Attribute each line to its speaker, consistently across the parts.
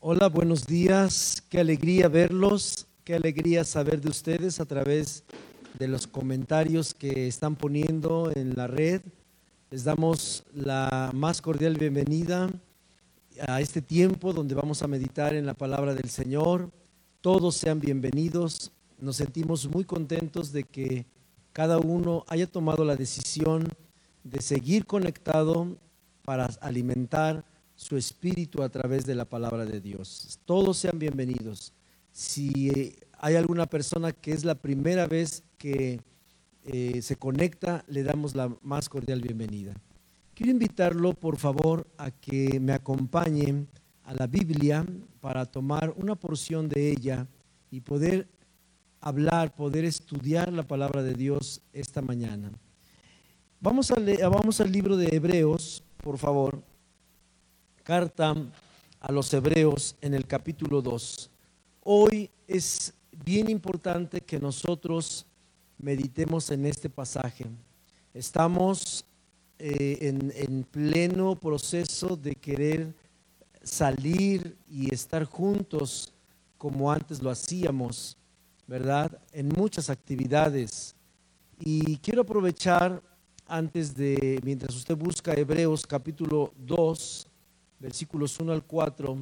Speaker 1: Hola, buenos días. Qué alegría verlos, qué alegría saber de ustedes a través de los comentarios que están poniendo en la red. Les damos la más cordial bienvenida a este tiempo donde vamos a meditar en la palabra del Señor. Todos sean bienvenidos. Nos sentimos muy contentos de que cada uno haya tomado la decisión de seguir conectado para alimentar su espíritu a través de la palabra de Dios. Todos sean bienvenidos. Si hay alguna persona que es la primera vez que eh, se conecta, le damos la más cordial bienvenida. Quiero invitarlo, por favor, a que me acompañe a la Biblia para tomar una porción de ella y poder hablar, poder estudiar la palabra de Dios esta mañana. Vamos, a vamos al libro de Hebreos, por favor carta a los hebreos en el capítulo 2. Hoy es bien importante que nosotros meditemos en este pasaje. Estamos eh, en, en pleno proceso de querer salir y estar juntos como antes lo hacíamos, ¿verdad? En muchas actividades. Y quiero aprovechar antes de, mientras usted busca Hebreos capítulo 2, versículos 1 al 4,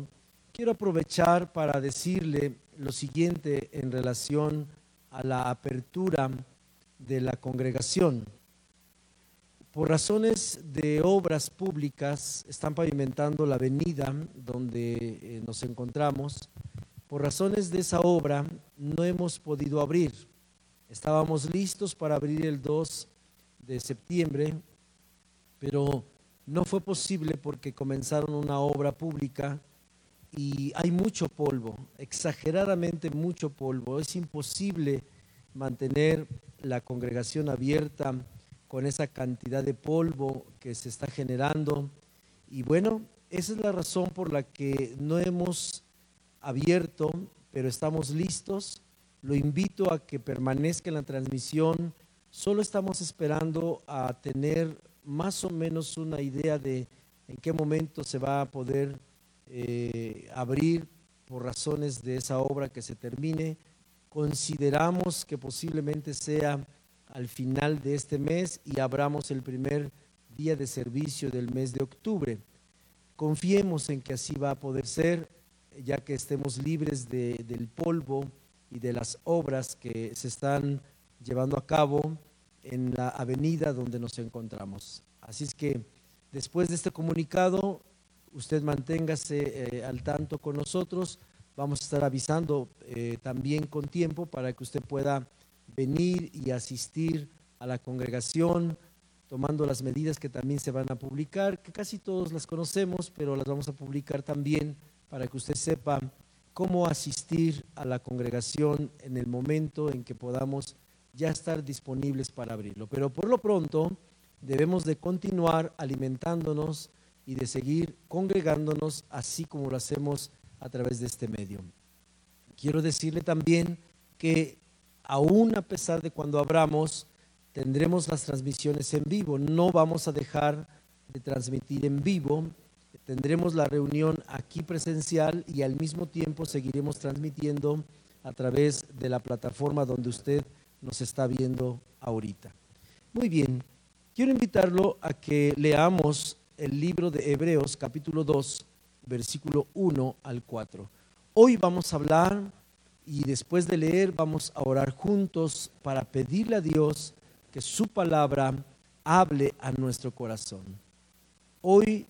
Speaker 1: quiero aprovechar para decirle lo siguiente en relación a la apertura de la congregación. Por razones de obras públicas, están pavimentando la avenida donde eh, nos encontramos. Por razones de esa obra, no hemos podido abrir. Estábamos listos para abrir el 2 de septiembre, pero no fue posible porque comenzaron una obra pública y hay mucho polvo, exageradamente mucho polvo. Es imposible mantener la congregación abierta con esa cantidad de polvo que se está generando. Y bueno, esa es la razón por la que no hemos abierto, pero estamos listos. Lo invito a que permanezca en la transmisión. Solo estamos esperando a tener más o menos una idea de en qué momento se va a poder eh, abrir por razones de esa obra que se termine. Consideramos que posiblemente sea al final de este mes y abramos el primer día de servicio del mes de octubre. Confiemos en que así va a poder ser, ya que estemos libres del polvo y de las obras que se están llevando a cabo en la avenida donde nos encontramos. Así es que después de este comunicado, usted manténgase eh, al tanto con nosotros. Vamos a estar avisando eh, también con tiempo para que usted pueda venir y asistir a la congregación, tomando las medidas que también se van a publicar, que casi todos las conocemos, pero las vamos a publicar también para que usted sepa cómo asistir a la congregación en el momento en que podamos ya estar disponibles para abrirlo. Pero por lo pronto debemos de continuar alimentándonos y de seguir congregándonos así como lo hacemos a través de este medio. Quiero decirle también que aún a pesar de cuando abramos, tendremos las transmisiones en vivo. No vamos a dejar de transmitir en vivo. Tendremos la reunión aquí presencial y al mismo tiempo seguiremos transmitiendo a través de la plataforma donde usted nos está viendo ahorita. Muy bien, quiero invitarlo a que leamos el libro de Hebreos capítulo 2, versículo 1 al 4. Hoy vamos a hablar y después de leer vamos a orar juntos para pedirle a Dios que su palabra hable a nuestro corazón. Hoy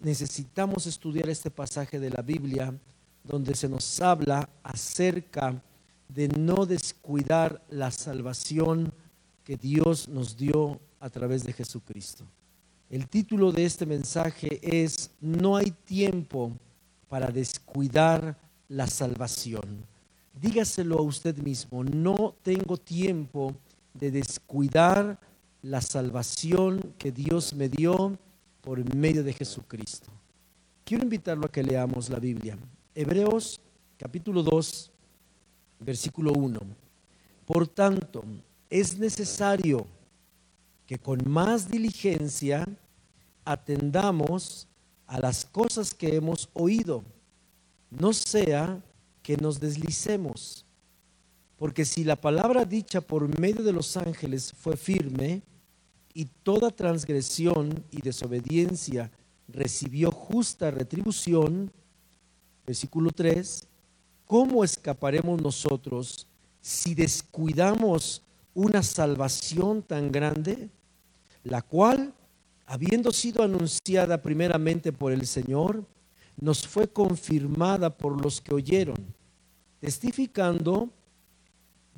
Speaker 1: necesitamos estudiar este pasaje de la Biblia donde se nos habla acerca de de no descuidar la salvación que Dios nos dio a través de Jesucristo. El título de este mensaje es No hay tiempo para descuidar la salvación. Dígaselo a usted mismo, no tengo tiempo de descuidar la salvación que Dios me dio por medio de Jesucristo. Quiero invitarlo a que leamos la Biblia. Hebreos capítulo 2, versículo 1. Por tanto, es necesario que con más diligencia atendamos a las cosas que hemos oído, no sea que nos deslicemos. Porque si la palabra dicha por medio de los ángeles fue firme, y toda transgresión y desobediencia recibió justa retribución, versículo 3, ¿cómo escaparemos nosotros si descuidamos una salvación tan grande, la cual, habiendo sido anunciada primeramente por el Señor, nos fue confirmada por los que oyeron, testificando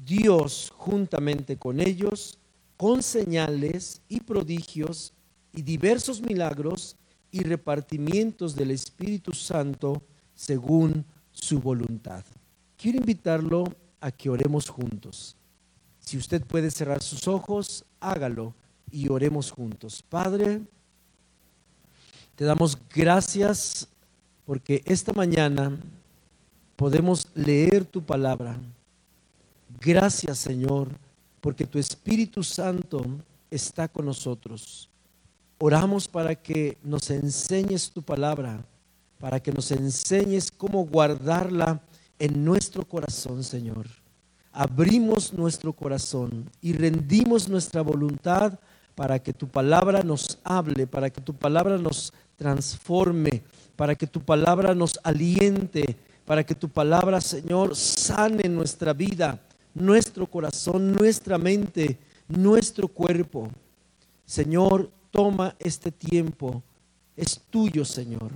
Speaker 1: Dios juntamente con ellos, con señales y prodigios y diversos milagros y repartimientos del Espíritu Santo según su voluntad. Quiero invitarlo a que oremos juntos. Si usted puede cerrar sus ojos, hágalo y oremos juntos. Padre, te damos gracias porque esta mañana podemos leer tu palabra. Gracias Señor, porque tu Espíritu Santo está con nosotros. Oramos para que nos enseñes tu palabra, para que nos enseñes cómo guardarla en nuestro corazón, Señor. Abrimos nuestro corazón y rendimos nuestra voluntad para que tu palabra nos hable, para que tu palabra nos transforme, para que tu palabra nos aliente, para que tu palabra, Señor, sane nuestra vida, nuestro corazón, nuestra mente, nuestro cuerpo. Señor, toma este tiempo. Es tuyo, Señor.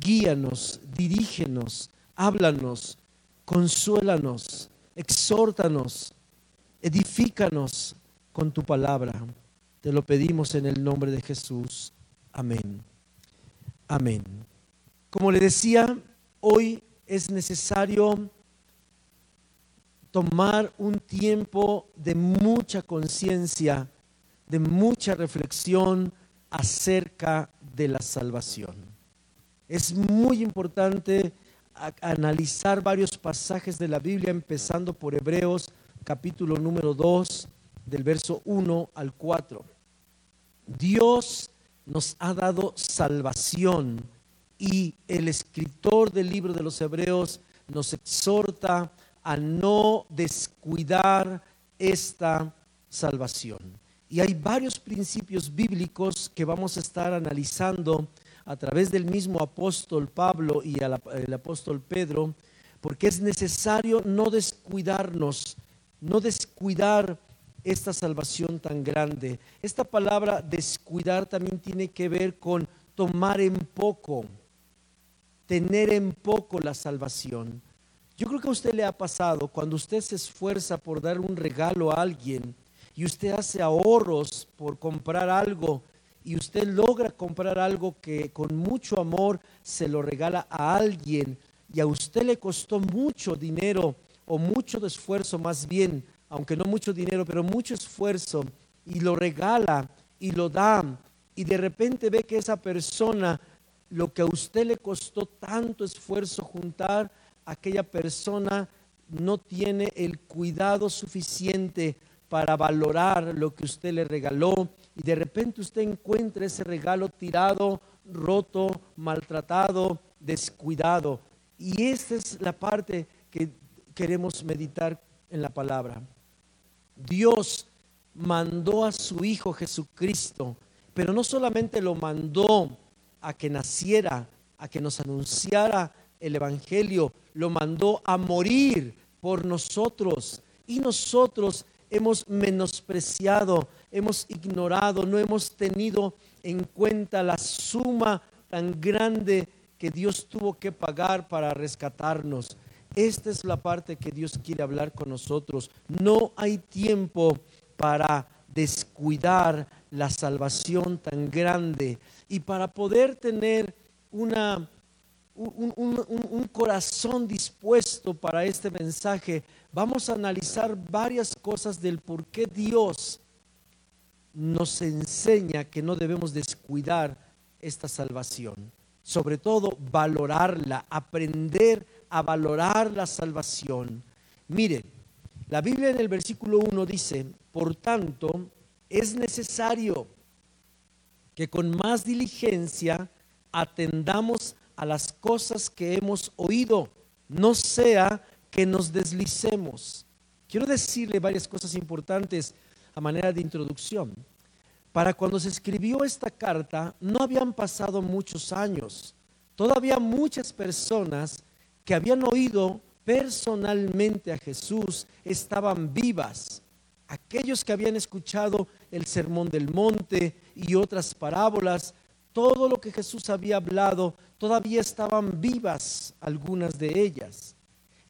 Speaker 1: Guíanos, dirígenos, háblanos, consuélanos, exhórtanos, edifícanos con tu palabra. Te lo pedimos en el nombre de Jesús. Amén. Amén. Como le decía, hoy es necesario tomar un tiempo de mucha conciencia, de mucha reflexión acerca de la salvación. Es muy importante analizar varios pasajes de la Biblia, empezando por Hebreos capítulo número 2, del verso 1 al 4. Dios nos ha dado salvación y el escritor del libro de los Hebreos nos exhorta a no descuidar esta salvación. Y hay varios principios bíblicos que vamos a estar analizando a través del mismo apóstol Pablo y el apóstol Pedro, porque es necesario no descuidarnos, no descuidar esta salvación tan grande. Esta palabra descuidar también tiene que ver con tomar en poco tener en poco la salvación. Yo creo que a usted le ha pasado cuando usted se esfuerza por dar un regalo a alguien y usted hace ahorros por comprar algo y usted logra comprar algo que con mucho amor se lo regala a alguien y a usted le costó mucho dinero o mucho esfuerzo más bien, aunque no mucho dinero, pero mucho esfuerzo y lo regala y lo da y de repente ve que esa persona lo que a usted le costó tanto esfuerzo juntar, aquella persona no tiene el cuidado suficiente para valorar lo que usted le regaló y de repente usted encuentra ese regalo tirado, roto, maltratado, descuidado. Y esta es la parte que queremos meditar en la palabra. Dios mandó a su Hijo Jesucristo, pero no solamente lo mandó a que naciera, a que nos anunciara el Evangelio, lo mandó a morir por nosotros. Y nosotros hemos menospreciado, hemos ignorado, no hemos tenido en cuenta la suma tan grande que Dios tuvo que pagar para rescatarnos. Esta es la parte que Dios quiere hablar con nosotros. No hay tiempo para descuidar la salvación tan grande y para poder tener una, un, un, corazón dispuesto para este mensaje, vamos a analizar varias cosas del por qué Dios nos enseña que no debemos descuidar esta salvación. Sobre todo valorarla, aprender a valorar la salvación. Mire, la Biblia en el versículo 1 dice, por tanto, es necesario que con más diligencia atendamos a las cosas que hemos oído, no sea que nos deslicemos. Quiero decirle varias cosas importantes a manera de introducción. Para cuando se escribió esta carta, no habían pasado muchos años. Todavía muchas personas que habían oído personalmente a Jesús estaban vivas. Aquellos que habían escuchado el sermón del monte y otras parábolas, todo lo que Jesús había hablado, todavía estaban vivas algunas de ellas.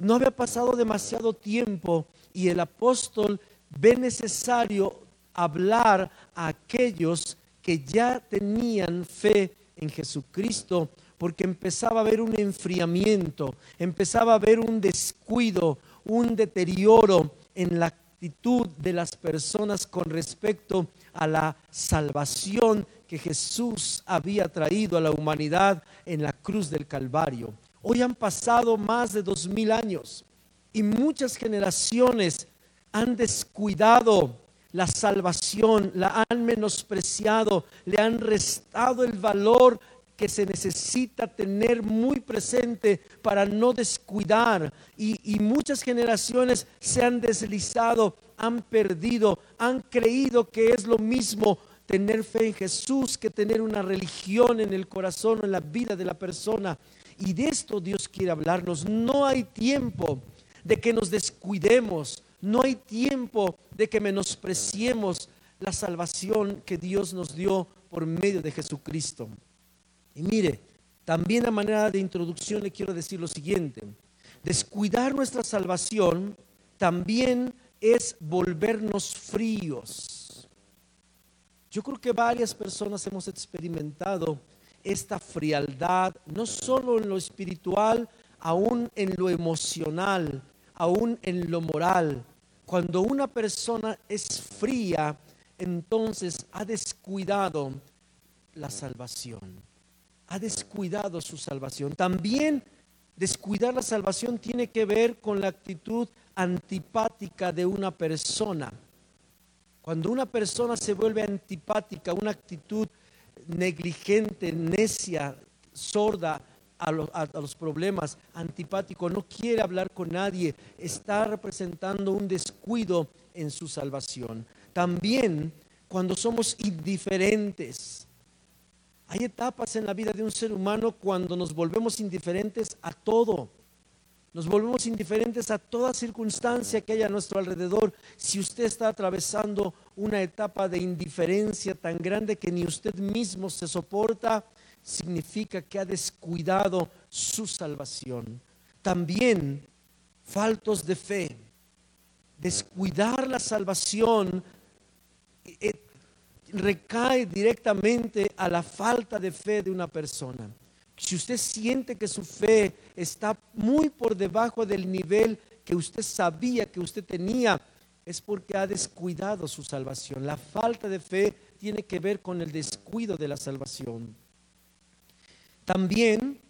Speaker 1: No había pasado demasiado tiempo y el apóstol ve necesario hablar a aquellos que ya tenían fe en Jesucristo, porque empezaba a haber un enfriamiento, empezaba a haber un descuido, un deterioro en la actitud de las personas con respecto a la salvación que Jesús había traído a la humanidad en la cruz del Calvario. Hoy han pasado más de dos mil años y muchas generaciones han descuidado la salvación, la han menospreciado, le han restado el valor que se necesita tener muy presente para no descuidar. Y, muchas generaciones se han deslizado, han perdido, han creído que es lo mismo tener fe en Jesús que tener una religión en el corazón o en la vida de la persona. Y de esto Dios quiere hablarnos. No hay tiempo de que nos descuidemos. No hay tiempo de que menospreciemos la salvación que Dios nos dio por medio de Jesucristo. Y mire, también a manera de introducción le quiero decir lo siguiente. Descuidar nuestra salvación también es volvernos fríos. Yo creo que varias personas hemos experimentado esta frialdad, no solo en lo espiritual, aún en lo emocional, aún en lo moral. Cuando una persona es fría, entonces ha descuidado la salvación ha descuidado su salvación. También descuidar la salvación tiene que ver con la actitud antipática de una persona. Cuando una persona se vuelve antipática, una actitud negligente, necia, sorda a los, a los, problemas, antipático, no quiere hablar con nadie, está representando un descuido en su salvación. También cuando somos indiferentes, hay etapas en la vida de un ser humano cuando nos volvemos indiferentes a todo. Nos volvemos indiferentes a toda circunstancia que haya a nuestro alrededor. Si usted está atravesando una etapa de indiferencia tan grande que ni usted mismo se soporta, significa que ha descuidado su salvación. También faltos de fe. Descuidar la salvación eh, recae directamente a la falta de fe de una persona. Si usted siente que su fe está muy por debajo del nivel que usted sabía que usted tenía, es porque ha descuidado su salvación. La falta de fe tiene que ver con el descuido de la salvación. También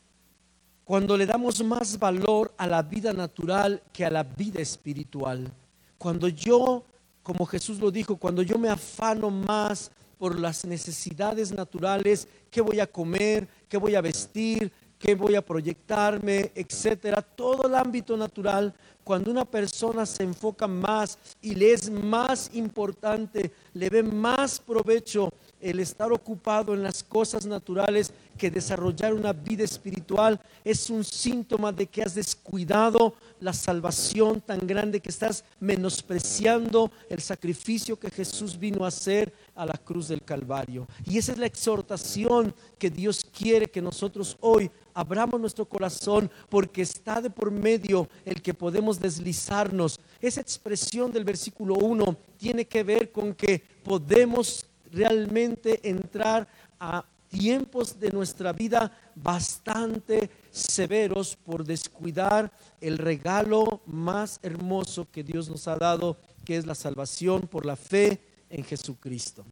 Speaker 1: cuando le damos más valor a la vida natural que a la vida espiritual. Cuando yo como Jesús lo dijo, cuando yo me afano más por las necesidades naturales, qué voy a comer, qué voy a vestir, qué voy a proyectarme, etcétera, todo el ámbito natural, cuando una persona se enfoca más y le es más importante, le ve más provecho el estar ocupado en las cosas naturales que desarrollar una vida espiritual es un síntoma de que has descuidado la salvación tan grande que estás menospreciando el sacrificio que Jesús vino a hacer a la cruz del Calvario. Y esa es la exhortación que Dios quiere que nosotros hoy abramos nuestro corazón porque está de por medio el que podemos deslizarnos. Esa expresión del versículo 1 tiene que ver con que podemos realmente entrar a tiempos de nuestra vida bastante severos por descuidar el regalo más hermoso que Dios nos ha dado, que es la salvación por la fe en Jesucristo.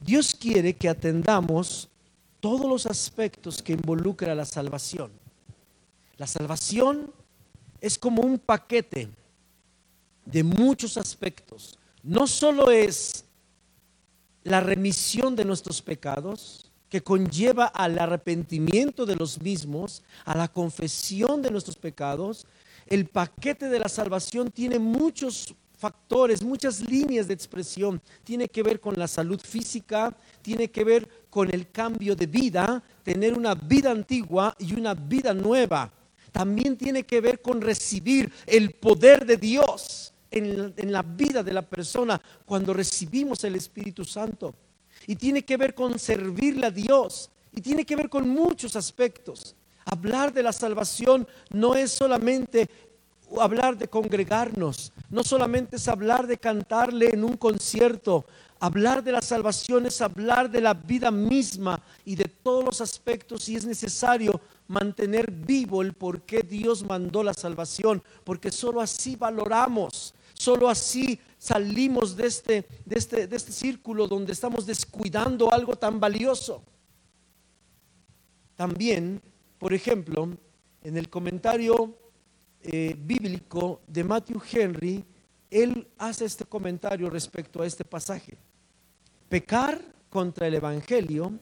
Speaker 1: Dios quiere que atendamos todos los aspectos que involucra la salvación. La salvación es como un paquete de muchos aspectos no solo es la remisión de nuestros pecados, que conlleva al arrepentimiento de los mismos, a la confesión de nuestros pecados. El paquete de la salvación tiene muchos factores, muchas líneas de expresión. Tiene que ver con la salud física, tiene que ver con el cambio de vida, tener una vida antigua y una vida nueva. También tiene que ver con recibir el poder de Dios en, la vida de la persona cuando recibimos el Espíritu Santo. Y tiene que ver con servirle a Dios. Y tiene que ver con muchos aspectos. Hablar de la salvación no es solamente hablar de congregarnos, no solamente es hablar de cantarle en un concierto, hablar de la salvación es hablar de la vida misma y de todos los aspectos y es necesario mantener vivo el por qué Dios mandó la salvación, porque solo así valoramos, solo así salimos de este, de este, de este círculo donde estamos descuidando algo tan valioso. También, por ejemplo, en el comentario eh, bíblico de Matthew Henry, él hace este comentario respecto a este pasaje. Pecar contra el Evangelio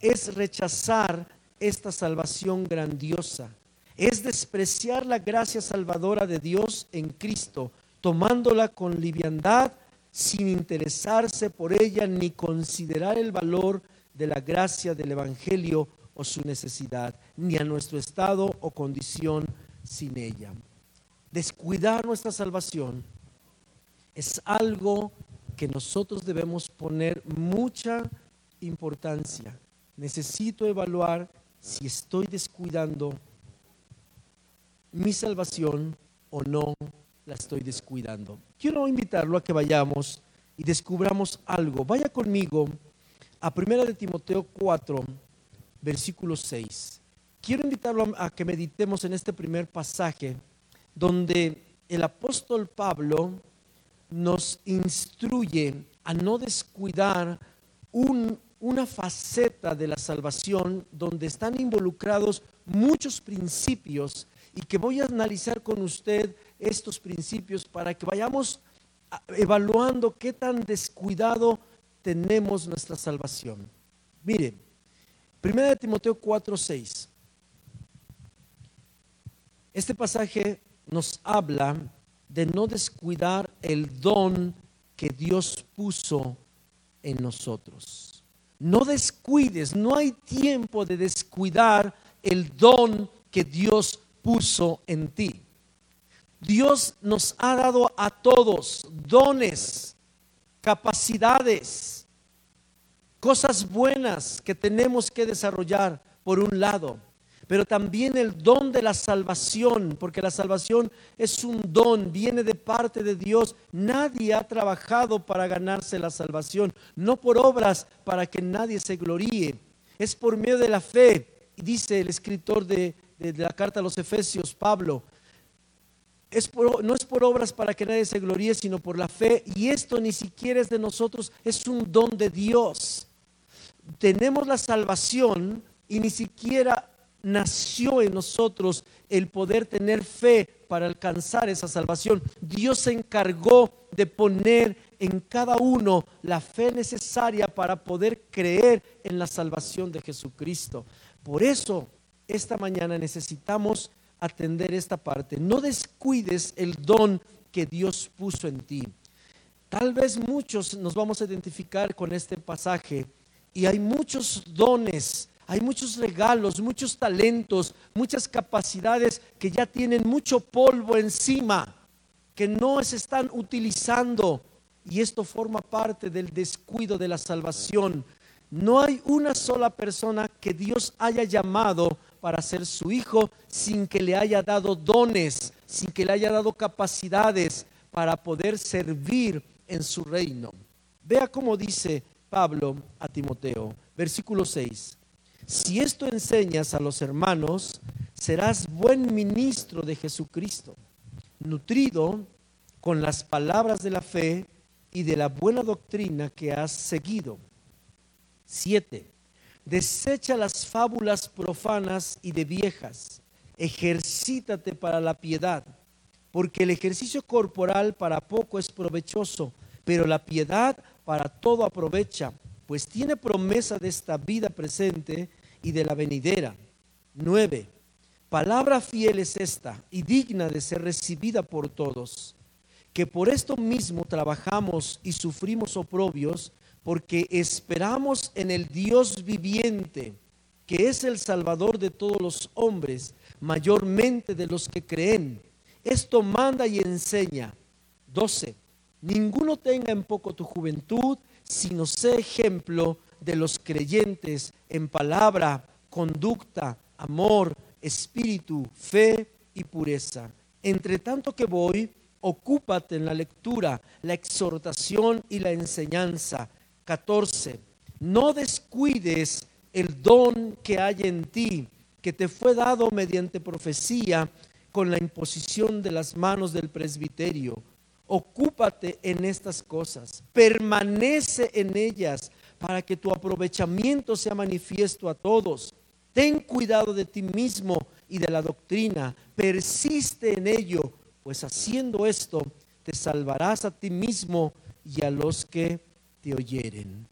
Speaker 1: es rechazar esta salvación grandiosa, es despreciar la gracia salvadora de Dios en Cristo, tomándola con liviandad, sin interesarse por ella ni considerar el valor de la gracia del Evangelio o su necesidad, ni a nuestro estado o condición sin ella. Descuidar nuestra salvación es algo que nosotros debemos poner mucha importancia. Necesito evaluar si estoy descuidando mi salvación o no la estoy descuidando. Quiero invitarlo a que vayamos y descubramos algo. Vaya conmigo a 1 de Timoteo 4, versículo 6 quiero invitarlo a, que meditemos en este primer pasaje donde el apóstol Pablo nos instruye a no descuidar una faceta de la salvación donde están involucrados muchos principios y que voy a analizar con usted estos principios para que vayamos evaluando qué tan descuidado tenemos nuestra salvación. Mire, 1 Timoteo 4, 6. Este pasaje nos habla de no descuidar el don que Dios puso en nosotros. No descuides, no hay tiempo de descuidar el don que Dios puso en ti. Dios nos ha dado a todos dones, capacidades, cosas buenas que tenemos que desarrollar por un lado pero también el don de la salvación, porque la salvación es un don, viene de parte de Dios. Nadie ha trabajado para ganarse la salvación, no por obras para que nadie se gloríe, es por medio de la fe, dice el escritor de, la carta a los Efesios, Pablo. Es no es por obras para que nadie se gloríe, sino por la fe, y esto ni siquiera es de nosotros, es un don de Dios. Tenemos la salvación y ni siquiera nació en nosotros el poder tener fe para alcanzar esa salvación. Dios se encargó de poner en cada uno la fe necesaria para poder creer en la salvación de Jesucristo. Por eso, esta mañana necesitamos atender esta parte. No descuides el don que Dios puso en ti. Tal vez muchos nos vamos a identificar con este pasaje y hay muchos dones hay muchos regalos, muchos talentos, muchas capacidades que ya tienen mucho polvo encima, que no se están utilizando. Y esto forma parte del descuido de la salvación. No hay una sola persona que Dios haya llamado para ser su hijo sin que le haya dado dones, sin que le haya dado capacidades para poder servir en su reino. Vea cómo dice Pablo a Timoteo, versículo 6. Si esto enseñas a los hermanos, serás buen ministro de Jesucristo, nutrido con las palabras de la fe y de la buena doctrina que has seguido. 7. Desecha las fábulas profanas y de viejas. Ejercítate para la piedad, porque el ejercicio corporal para poco es provechoso, pero la piedad para todo aprovecha pues tiene promesa de esta vida presente y de la venidera. 9. Palabra fiel es esta y digna de ser recibida por todos, que por esto mismo trabajamos y sufrimos oprobios, porque esperamos en el Dios viviente, que es el Salvador de todos los hombres, mayormente de los que creen. Esto manda y enseña. 12. Ninguno tenga en poco tu juventud, sino sé ejemplo de los creyentes en palabra, conducta, amor, espíritu, fe y pureza. Entre tanto que voy, ocúpate en la lectura, la exhortación y la enseñanza. 14. No descuides el don que hay en ti, que te fue dado mediante profecía con la imposición de las manos del presbiterio. Ocúpate en estas cosas, permanece en ellas para que tu aprovechamiento sea manifiesto a todos. Ten cuidado de ti mismo y de la doctrina, persiste en ello, pues haciendo esto te salvarás a ti mismo y a los que te oyeren.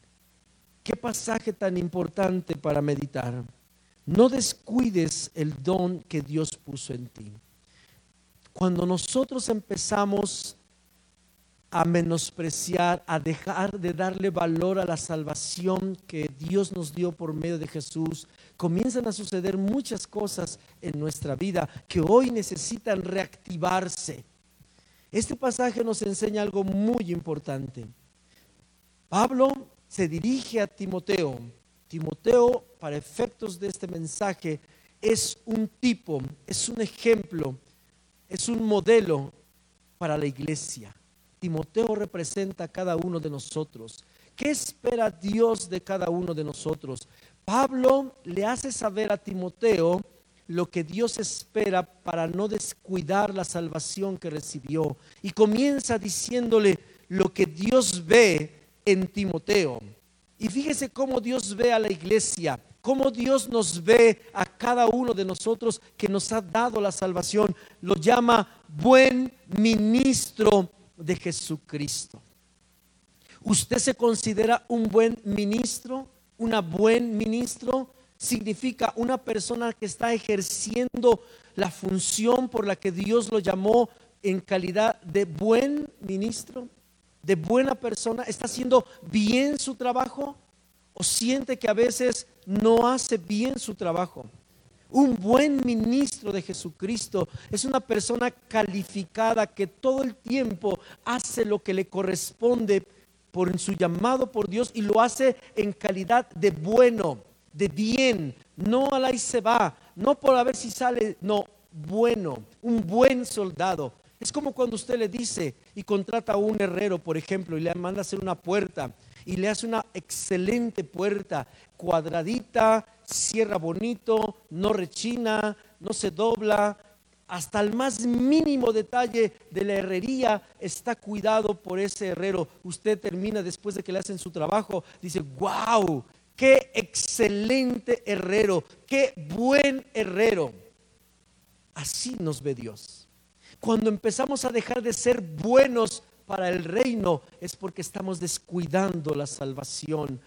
Speaker 1: Qué pasaje tan importante para meditar. No descuides el don que Dios puso en ti. Cuando nosotros empezamos a menospreciar, a dejar de darle valor a la salvación que Dios nos dio por medio de Jesús, comienzan a suceder muchas cosas en nuestra vida que hoy necesitan reactivarse. Este pasaje nos enseña algo muy importante. Pablo se dirige a Timoteo. Timoteo, para efectos de este mensaje, es un tipo, es un ejemplo, es un modelo para la iglesia. Timoteo representa a cada uno de nosotros. ¿Qué espera Dios de cada uno de nosotros? Pablo le hace saber a Timoteo lo que Dios espera para no descuidar la salvación que recibió. Y comienza diciéndole lo que Dios ve en Timoteo. Y fíjese cómo Dios ve a la iglesia, cómo Dios nos ve a cada uno de nosotros que nos ha dado la salvación. Lo llama buen ministro de Jesucristo. ¿Usted se considera un buen ministro? ¿Una buen ministro? Significa una persona que está ejerciendo la función por la que Dios lo llamó en calidad de buen ministro, de buena persona. ¿Está haciendo bien su trabajo? ¿O siente que a veces no hace bien su trabajo? Un buen ministro de Jesucristo es una persona calificada que todo el tiempo hace lo que le corresponde por su llamado por Dios y lo hace en calidad de bueno, de bien, no a la y se va, no por a ver si sale, no, bueno, un buen soldado. Es como cuando usted le dice y contrata a un herrero, por ejemplo, y le manda a hacer una puerta y le hace una excelente puerta, cuadradita, cierra bonito, no rechina, no se dobla, hasta el más mínimo detalle de la herrería está cuidado por ese herrero. Usted termina después de que le hacen su trabajo, dice, wow, qué excelente herrero, qué buen herrero. Así nos ve Dios. Cuando empezamos a dejar de ser buenos para el reino es porque estamos descuidando la salvación.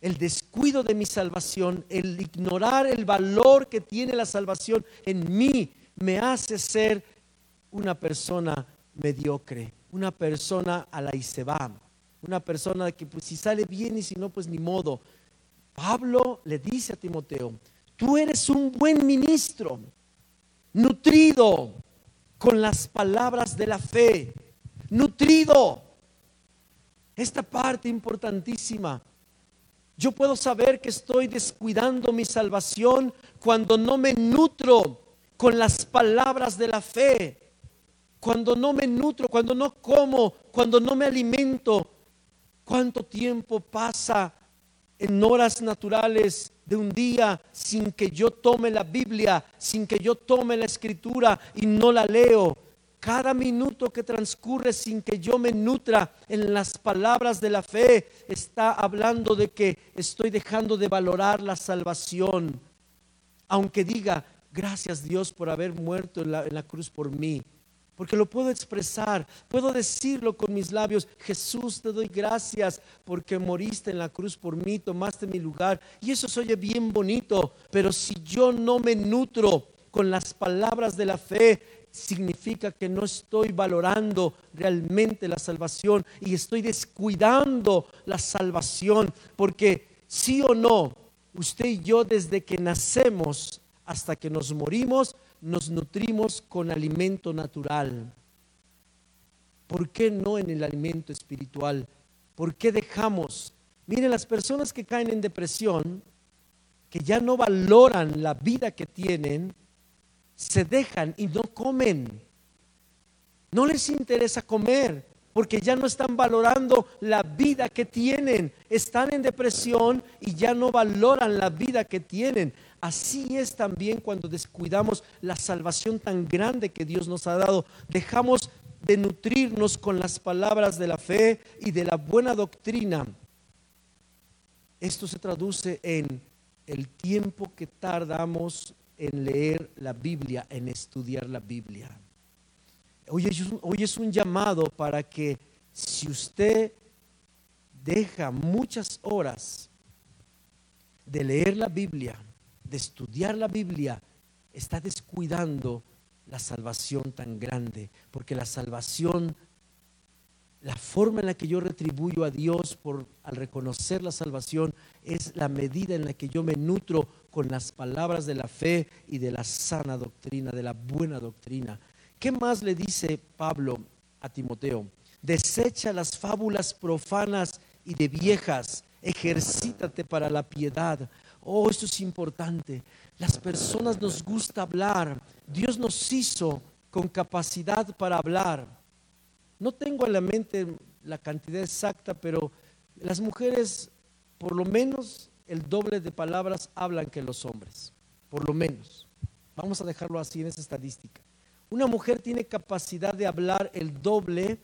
Speaker 1: El descuido de mi salvación, el ignorar el valor que tiene la salvación en mí, me hace ser una persona mediocre, una persona a la y se va, una persona que pues si sale bien y si no pues ni modo. Pablo le dice a Timoteo, tú eres un buen ministro, nutrido con las palabras de la fe nutrido. Esta parte importantísima. Yo puedo saber que estoy descuidando mi salvación cuando no me nutro con las palabras de la fe. Cuando no me nutro, cuando no como, cuando no me alimento. ¿Cuánto tiempo pasa en horas naturales de un día sin que yo tome la Biblia, sin que yo tome la escritura y no la leo? Cada minuto que transcurre sin que yo me nutra en las palabras de la fe está hablando de que estoy dejando de valorar la salvación. Aunque diga, gracias Dios por haber muerto en la, cruz por mí. porque lo puedo expresar, puedo decirlo con mis labios, Jesús te doy gracias porque moriste en la cruz por mí, tomaste mi lugar, y eso se oye bien bonito, pero si yo no me nutro con las palabras de la fe, significa que no estoy valorando realmente la salvación y estoy descuidando la salvación, porque sí o no, usted y yo desde que nacemos hasta que nos morimos, nos nutrimos con alimento natural. ¿Por qué no en el alimento espiritual? ¿Por qué dejamos? Miren, las personas que caen en depresión, que ya no valoran la vida que tienen, se dejan y no comen. No les interesa comer porque ya no están valorando la vida que tienen. Están en depresión y ya no valoran la vida que tienen. Así es también cuando descuidamos la salvación tan grande que Dios nos ha dado. Dejamos de nutrirnos con las palabras de la fe y de la buena doctrina. Esto se traduce en el tiempo que tardamos en leer la Biblia, en estudiar la Biblia. Hoy es, un, hoy es un llamado para que si usted deja muchas horas de leer la Biblia, de estudiar la Biblia, está descuidando la salvación tan grande, porque la salvación, la forma en la que yo retribuyo a Dios por al reconocer la salvación es la medida en la que yo me nutro con las palabras de la fe y de la sana doctrina, de la buena doctrina. ¿Qué más le dice Pablo a Timoteo? Desecha las fábulas profanas y de viejas, ejercítate para la piedad. Oh, esto es importante. Las personas nos gusta hablar. Dios nos hizo con capacidad para hablar. No tengo en la mente la cantidad exacta, pero las mujeres, por lo menos el doble de palabras hablan que los hombres. Por lo menos. Vamos a dejarlo así en esa estadística. Una mujer tiene capacidad de hablar el doble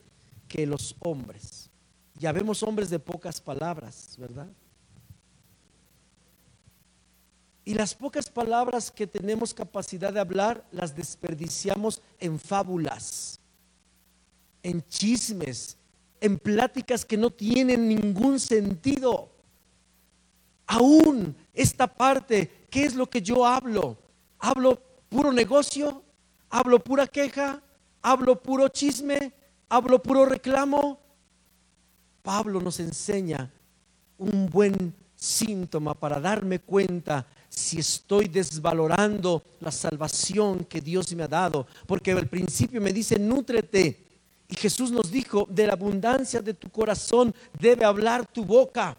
Speaker 1: que los hombres. Ya vemos hombres de pocas palabras, ¿verdad? Y las pocas palabras que tenemos capacidad de hablar las desperdiciamos en fábulas, en chismes, en pláticas que no tienen ningún sentido. Aún esta parte, ¿qué es lo que yo hablo? ¿Hablo puro negocio? ¿Hablo pura queja? ¿Hablo puro chisme? ¿Hablo puro reclamo? Pablo nos enseña un buen síntoma para darme cuenta si estoy desvalorando la salvación que Dios me ha dado. Porque al principio me dice, nútrete. Y Jesús nos dijo, de la abundancia de tu corazón debe hablar tu boca.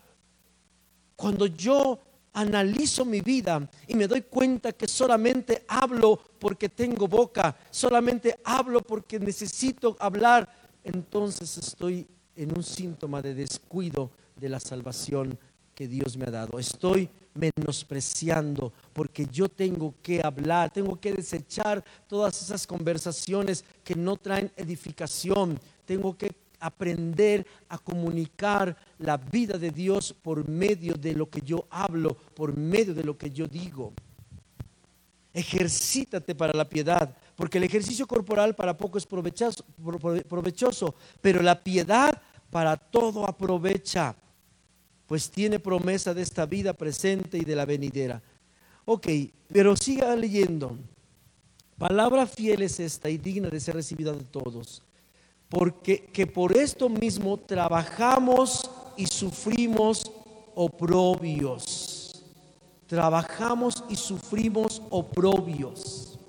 Speaker 1: Cuando yo analizo mi vida y me doy cuenta que solamente hablo porque tengo boca, solamente hablo porque necesito hablar, entonces estoy en un síntoma de descuido de la salvación que Dios me ha dado. Estoy menospreciando, porque yo tengo que hablar, tengo que desechar todas esas conversaciones que no traen edificación, tengo que aprender a comunicar la vida de Dios por medio de lo que yo hablo, por medio de lo que yo digo. Ejercítate para la piedad, porque el ejercicio corporal para poco es provechoso, pero la piedad para todo aprovecha pues tiene promesa de esta vida presente y de la venidera. Ok, pero siga leyendo. Palabra fiel es esta y digna de ser recibida de todos. Porque que por esto mismo trabajamos y sufrimos oprobios. Trabajamos y sufrimos oprobios.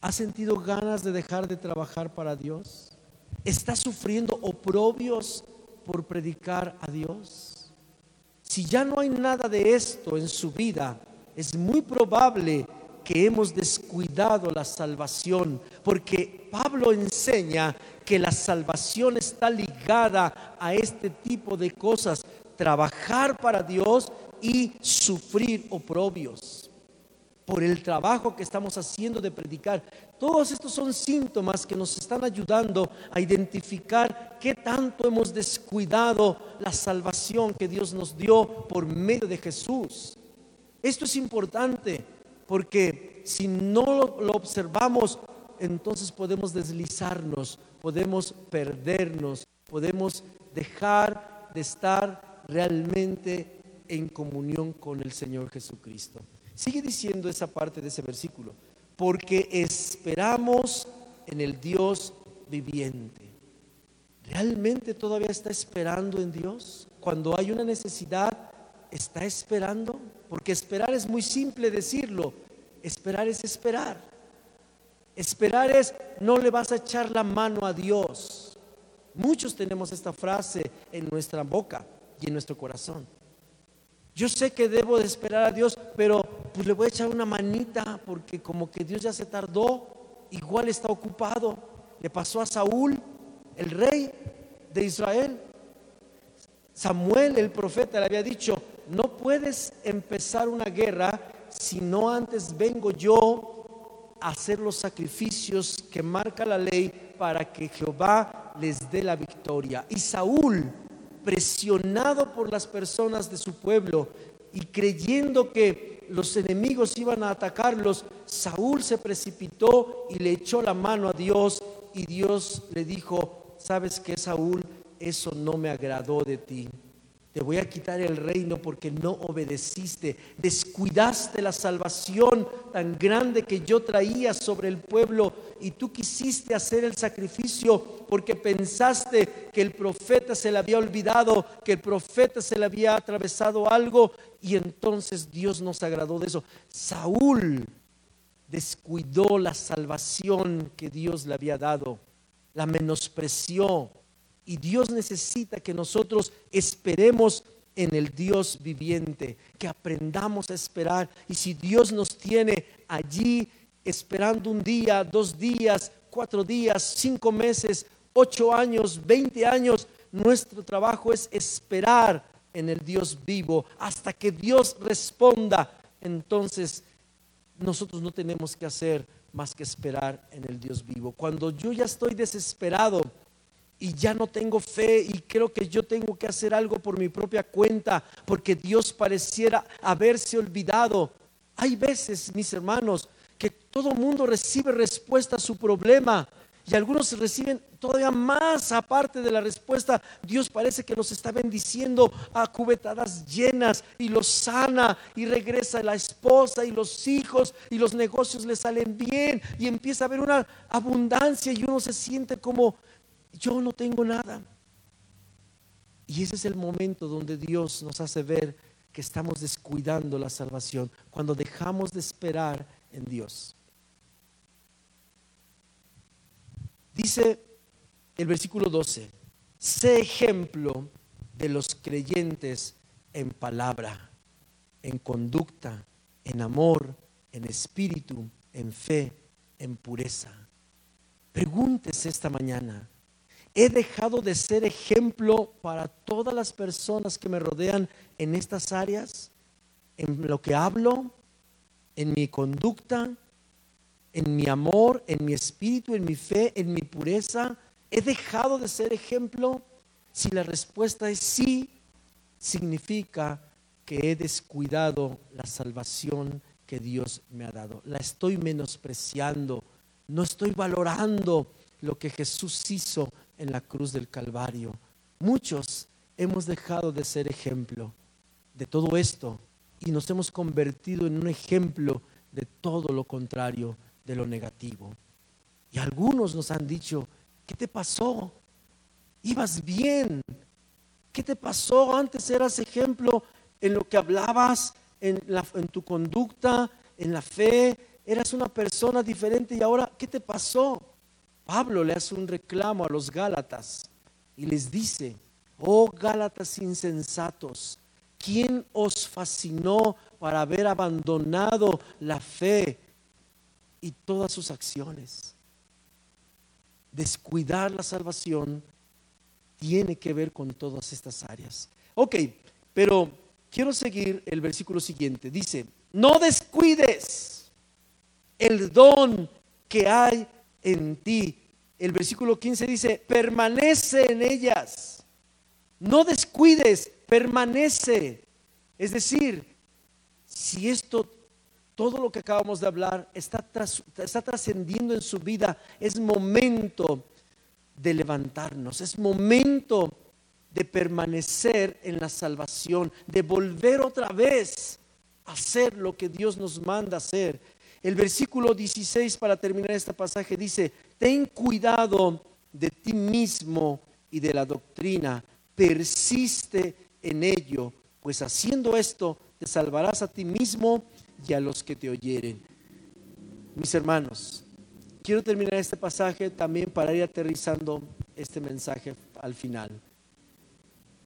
Speaker 1: ¿Ha sentido ganas de dejar de trabajar para Dios? ¿Está sufriendo oprobios por predicar a Dios? Si ya no hay nada de esto en su vida, es muy probable que hemos descuidado la salvación, porque Pablo enseña que la salvación está ligada a este tipo de cosas, trabajar para Dios y sufrir oprobios por el trabajo que estamos haciendo de predicar. Todos estos son síntomas que nos están ayudando a identificar qué tanto hemos descuidado la salvación que Dios nos dio por medio de Jesús. Esto es importante porque si no lo observamos, entonces podemos deslizarnos, podemos perdernos, podemos dejar de estar realmente en comunión con el Señor Jesucristo. Sigue diciendo esa parte de ese versículo, porque esperamos en el Dios viviente. ¿Realmente todavía está esperando en Dios? Cuando hay una necesidad, ¿está esperando? Porque esperar es muy simple decirlo. Esperar es esperar. Esperar es no le vas a echar la mano a Dios. Muchos tenemos esta frase en nuestra boca y en nuestro corazón. Yo sé que debo de esperar a Dios, pero pues le voy a echar una manita porque como que Dios ya se tardó, igual está ocupado. Le pasó a Saúl, el rey de Israel. Samuel, el profeta, le había dicho, no puedes empezar una guerra si no antes vengo yo a hacer los sacrificios que marca la ley para que Jehová les dé la victoria. Y Saúl, presionado por las personas de su pueblo y creyendo que los enemigos iban a atacarlos, Saúl se precipitó y le echó la mano a Dios y Dios le dijo, ¿sabes qué, Saúl? Eso no me agradó de ti te voy a quitar el reino porque no obedeciste, descuidaste la salvación tan grande que yo traía sobre el pueblo y tú quisiste hacer el sacrificio porque pensaste que el profeta se le había olvidado, que el profeta se le había atravesado algo y entonces Dios nos agradó de eso. Saúl descuidó la salvación que Dios le había dado, la menospreció y Dios necesita que nosotros esperemos en el Dios viviente, que aprendamos a esperar. Y si Dios nos tiene allí esperando un día, dos días, cuatro días, cinco meses, ocho años, veinte años, nuestro trabajo es esperar en el Dios vivo hasta que Dios responda. Entonces, nosotros no tenemos que hacer más que esperar en el Dios vivo. Cuando yo ya estoy desesperado, y ya no tengo fe y creo que yo tengo que hacer algo por mi propia cuenta porque Dios pareciera haberse olvidado. Hay veces, mis hermanos, que todo mundo recibe respuesta a su problema y algunos reciben todavía más aparte de la respuesta. Dios parece que los está bendiciendo a cubetadas llenas y los sana y regresa la esposa y los hijos y los negocios le salen bien y empieza a haber una abundancia y uno se siente como yo no tengo nada. Y ese es el momento donde Dios nos hace ver que estamos descuidando la salvación, cuando dejamos de esperar en Dios. Dice el versículo 12, sé ejemplo de los creyentes en palabra, en conducta, en amor, en espíritu, en fe, en pureza. Pregúntese esta mañana, He dejado de ser ejemplo para todas las personas que me rodean en estas áreas, en lo que hablo, en mi conducta, en mi amor, en mi espíritu, en mi fe, en mi pureza. ¿He dejado de ser ejemplo? Si la respuesta es sí, significa que he descuidado la salvación que Dios me ha dado. La estoy menospreciando, no estoy valorando lo que Jesús hizo en la cruz del Calvario. Muchos hemos dejado de ser ejemplo de todo esto y nos hemos convertido en un ejemplo de todo lo contrario, de lo negativo. Y algunos nos han dicho, ¿qué te pasó? Ibas bien. ¿Qué te pasó? Antes eras ejemplo en lo que hablabas, en, en tu conducta, en la fe. Eras una persona diferente y ahora, ¿qué te pasó? Pablo le hace un reclamo a los Gálatas y les dice, oh Gálatas insensatos, ¿quién os fascinó para haber abandonado la fe y todas sus acciones? Descuidar la salvación tiene que ver con todas estas áreas. Ok, pero quiero seguir el versículo siguiente. Dice, no descuides el don que hay en ti el versículo 15 dice, permanece en ellas. No descuides, permanece. Es decir, si esto todo lo que acabamos de hablar está, está trascendiendo en su vida. Es momento de levantarnos, es momento de permanecer en la salvación, de volver otra vez a hacer lo que Dios nos manda hacer. El versículo 16 para terminar este pasaje dice, ten cuidado de ti mismo y de la doctrina, persiste en ello, pues haciendo esto te salvarás a ti mismo y a los que te oyeren. Mis hermanos, quiero terminar este pasaje también para ir aterrizando este mensaje al final.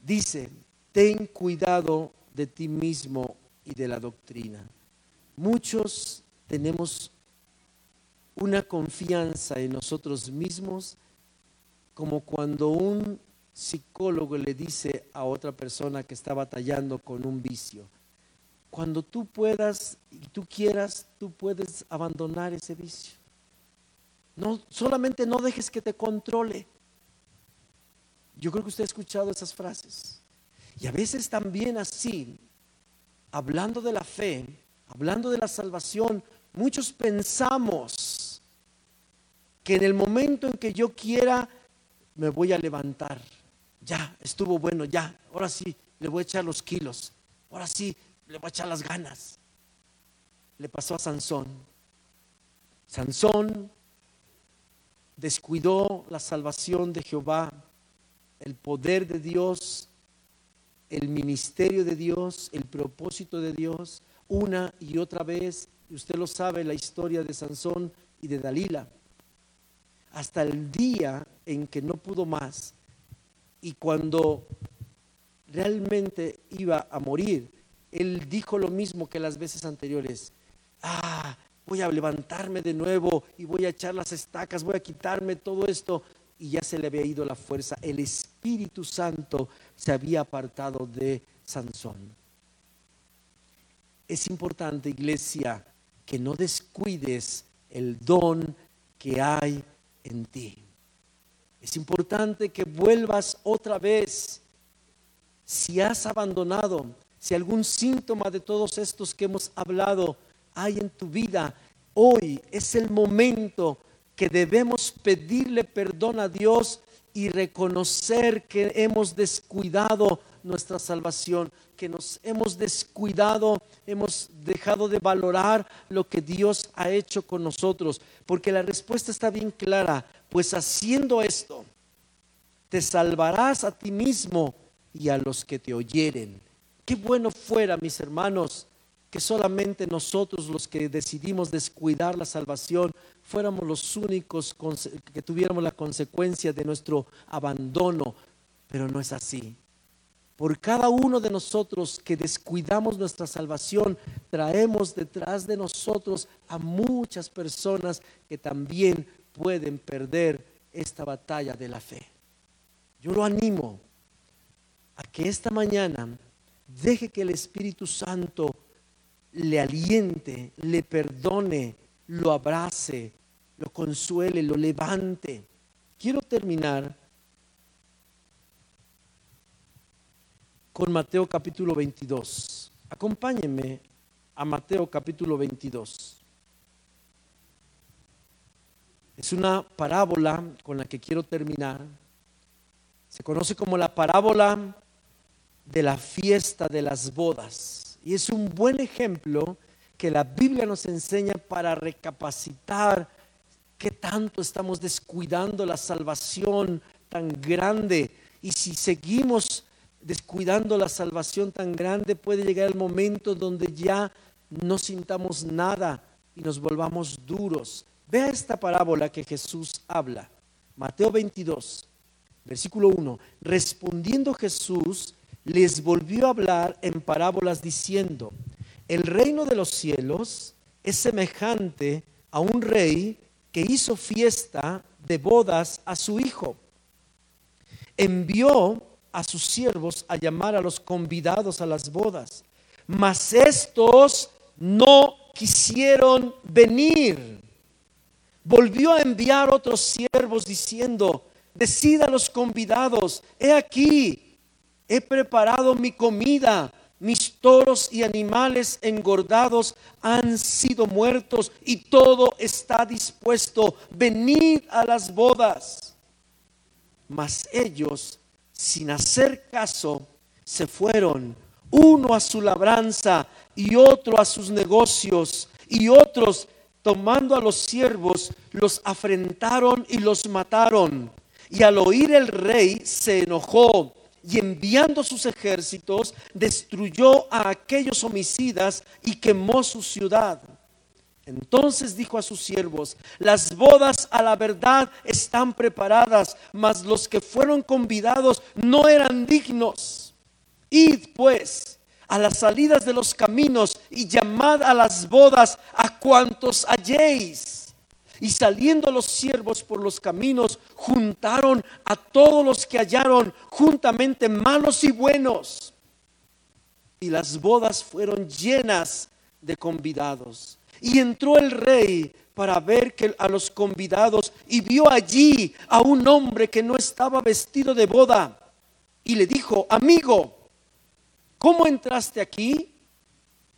Speaker 1: Dice, ten cuidado de ti mismo y de la doctrina. Muchos tenemos una confianza en nosotros mismos como cuando un psicólogo le dice a otra persona que está batallando con un vicio, cuando tú puedas y tú quieras, tú puedes abandonar ese vicio. No, solamente no dejes que te controle. Yo creo que usted ha escuchado esas frases. Y a veces también así, hablando de la fe, hablando de la salvación, muchos pensamos que en el momento en que yo quiera, me voy a levantar. Ya, estuvo bueno, ya, ahora sí, le voy a echar los kilos. Ahora sí, le voy a echar las ganas. Le pasó a Sansón. Sansón descuidó la salvación de Jehová, el poder de Dios, el ministerio de Dios, el propósito de Dios, una y otra vez. Usted lo sabe, la historia de Sansón y de Dalila. Hasta el día en que no pudo más y cuando realmente iba a morir, él dijo lo mismo que las veces anteriores. Ah, voy a levantarme de nuevo y voy a echar las estacas, voy a quitarme todo esto. Y ya se le había ido la fuerza. El Espíritu Santo se había apartado de Sansón. Es importante, iglesia, que no descuides el don que hay en ti. Es importante que vuelvas otra vez. Si has abandonado, si algún síntoma de todos estos que hemos hablado hay en tu vida, hoy es el momento que debemos pedirle perdón a Dios y reconocer que hemos descuidado nuestra salvación, que nos hemos descuidado, hemos dejado de valorar lo que Dios ha hecho con nosotros, porque la respuesta está bien clara, pues haciendo esto, te salvarás a ti mismo y a los que te oyeren. Qué bueno fuera, mis hermanos, que solamente nosotros los que decidimos descuidar la salvación fuéramos los únicos que tuviéramos la consecuencia de nuestro abandono, pero no es así. Por cada uno de nosotros que descuidamos nuestra salvación, traemos detrás de nosotros a muchas personas que también pueden perder esta batalla de la fe. Yo lo animo a que esta mañana deje que el Espíritu Santo le aliente, le perdone, lo abrace, lo consuele, lo levante. Quiero terminar con Mateo capítulo 22. Acompáñenme a Mateo capítulo 22. Es una parábola con la que quiero terminar. Se conoce como la parábola de la fiesta de las bodas. Y es un buen ejemplo que la Biblia nos enseña para recapacitar qué tanto estamos descuidando la salvación tan grande. Y si seguimos descuidando la salvación tan grande, puede llegar el momento donde ya no sintamos nada y nos volvamos duros. Vea esta parábola que Jesús habla. Mateo 22, versículo 1. Respondiendo Jesús, les volvió a hablar en parábolas diciendo, el reino de los cielos es semejante a un rey que hizo fiesta de bodas a su hijo. Envió a sus siervos a llamar a los convidados a las bodas, mas estos no quisieron venir. Volvió a enviar otros siervos diciendo, decida los convidados, he aquí, he preparado mi comida, mis toros y animales engordados han sido muertos y todo está dispuesto. Venid a las bodas. Mas ellos, sin hacer caso, se fueron, uno a su labranza y otro a sus negocios, y otros, tomando a los siervos, los afrentaron y los mataron. Y al oír el rey se enojó y enviando sus ejércitos destruyó a aquellos homicidas y quemó su ciudad. Entonces dijo a sus siervos, las bodas a la verdad están preparadas, mas los que fueron convidados no eran dignos. Id pues a las salidas de los caminos y llamad a las bodas a cuantos halléis. Y saliendo los siervos por los caminos, juntaron a todos los que hallaron juntamente malos y buenos. Y las bodas fueron llenas de convidados. Y entró el rey para ver que a los convidados y vio allí a un hombre que no estaba vestido de boda. Y le dijo, amigo, ¿cómo entraste aquí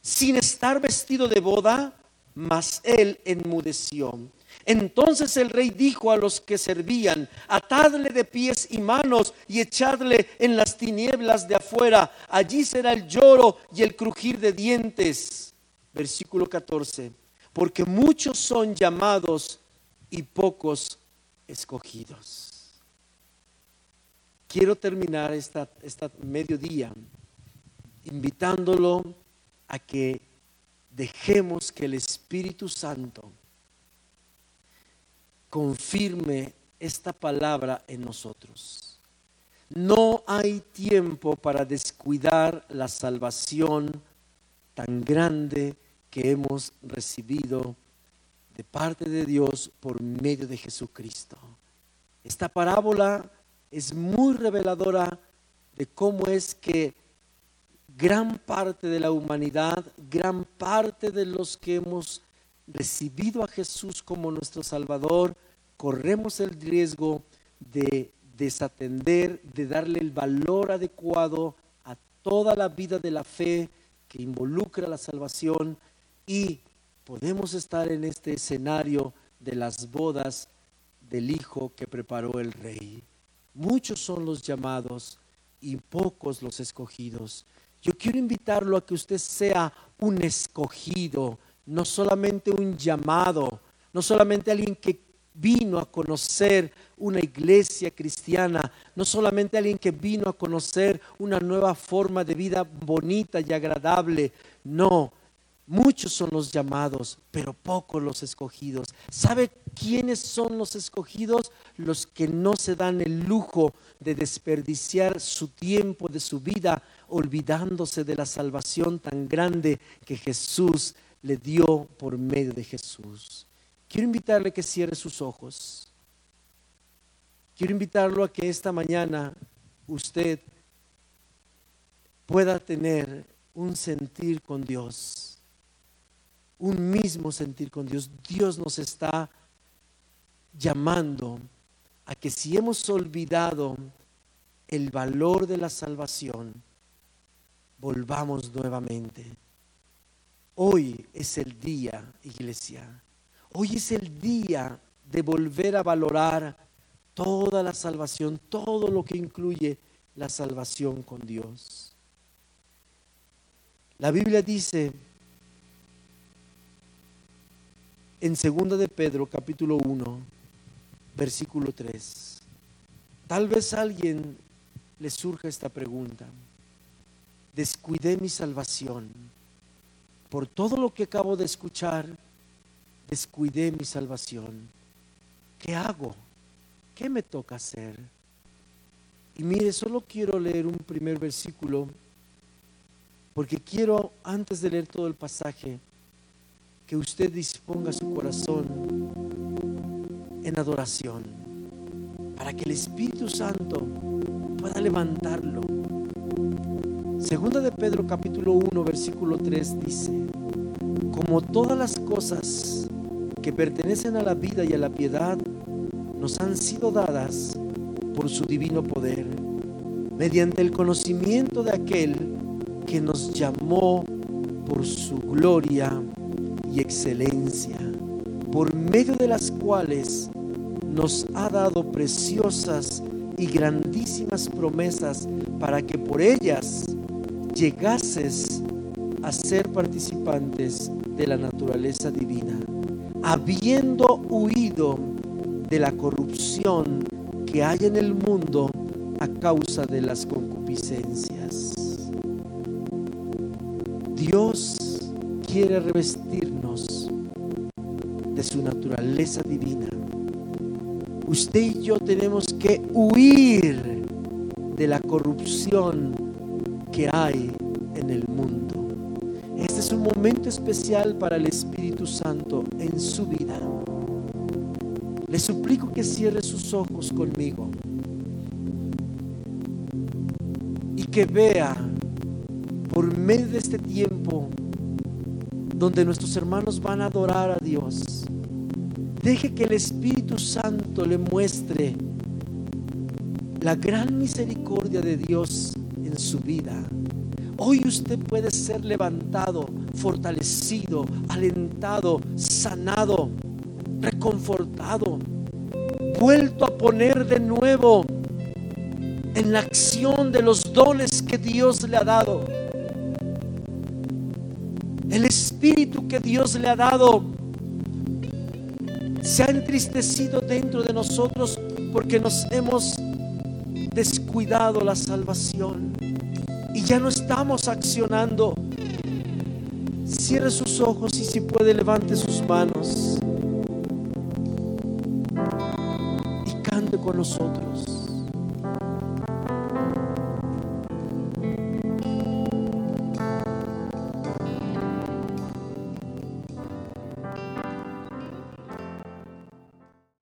Speaker 1: sin estar vestido de boda? Mas él enmudeció. Entonces el rey dijo a los que servían, atadle de pies y manos y echadle en las tinieblas de afuera. Allí será el lloro y el crujir de dientes. Versículo 14. Porque muchos son llamados y pocos escogidos. Quiero terminar esta, esta mediodía invitándolo a que dejemos que el Espíritu Santo confirme esta palabra en nosotros. No hay tiempo para descuidar la salvación tan grande que hemos recibido de parte de Dios por medio de Jesucristo. Esta parábola es muy reveladora de cómo es que gran parte de la humanidad, gran parte de los que hemos recibido a Jesús como nuestro Salvador, corremos el riesgo de desatender, de darle el valor adecuado a toda la vida de la fe que involucra la salvación y podemos estar en este escenario de las bodas del Hijo que preparó el Rey. Muchos son los llamados y pocos los escogidos. Yo quiero invitarlo a que usted sea un escogido, no solamente un llamado, no solamente alguien que vino a conocer una iglesia cristiana, no solamente alguien que vino a conocer una nueva forma de vida bonita y agradable, no. Muchos son los llamados, pero pocos los escogidos. ¿Sabe quiénes son los escogidos? Los que no se dan el lujo de desperdiciar su tiempo de su vida olvidándose de la salvación tan grande que Jesús le dio por medio de Jesús. Quiero invitarle a que cierre sus ojos. Quiero invitarlo a que esta mañana usted pueda tener un sentir con Dios, un mismo sentir con Dios. Dios nos está llamando a que si hemos olvidado el valor de la salvación, volvamos nuevamente. Hoy es el día, iglesia Hoy es el día de volver a valorar toda la salvación, todo lo que incluye la salvación con Dios. La Biblia dice en 2 de Pedro capítulo 1, versículo 3. Tal vez a alguien le surja esta pregunta. Descuidé mi salvación por todo lo que acabo de escuchar descuidé mi salvación. ¿Qué hago? ¿Qué me toca hacer? Y mire, solo quiero leer un primer versículo, porque quiero, antes de leer todo el pasaje, que usted disponga su corazón en adoración, para que el Espíritu Santo pueda levantarlo. Segunda de Pedro capítulo 1, versículo 3 dice, como todas las cosas que pertenecen a la vida y a la piedad nos han sido dadas por su divino poder, mediante el conocimiento de aquel que nos llamó por su gloria excelencia, por medio de las cuales nos ha dado preciosas y grandísimas promesas para que por ellas llegases a ser participantes de la naturaleza divina, habiendo huido de la corrupción que hay en el mundo a causa de las concupiscencias. Dios quiere revestirnos de su naturaleza divina. Usted y yo tenemos que huir de la corrupción que hay en el mundo. Este es un momento especial para el Espíritu Santo en su vida. Le suplico que cierre sus ojos conmigo y que vea por medio de este tiempo donde nuestros hermanos van a adorar a Dios. Deje que el Espíritu Santo le muestre la gran misericordia de Dios en su vida. Hoy usted puede ser levantado, fortalecido, alentado, sanado, reconfortado, vuelto a poner de nuevo en la acción de los dones que Dios le ha dado. El espíritu que Dios le ha dado se ha entristecido dentro de nosotros porque nos hemos descuidado la salvación y ya no estamos accionando. Cierre sus ojos y si puede levante sus manos y cante con nosotros.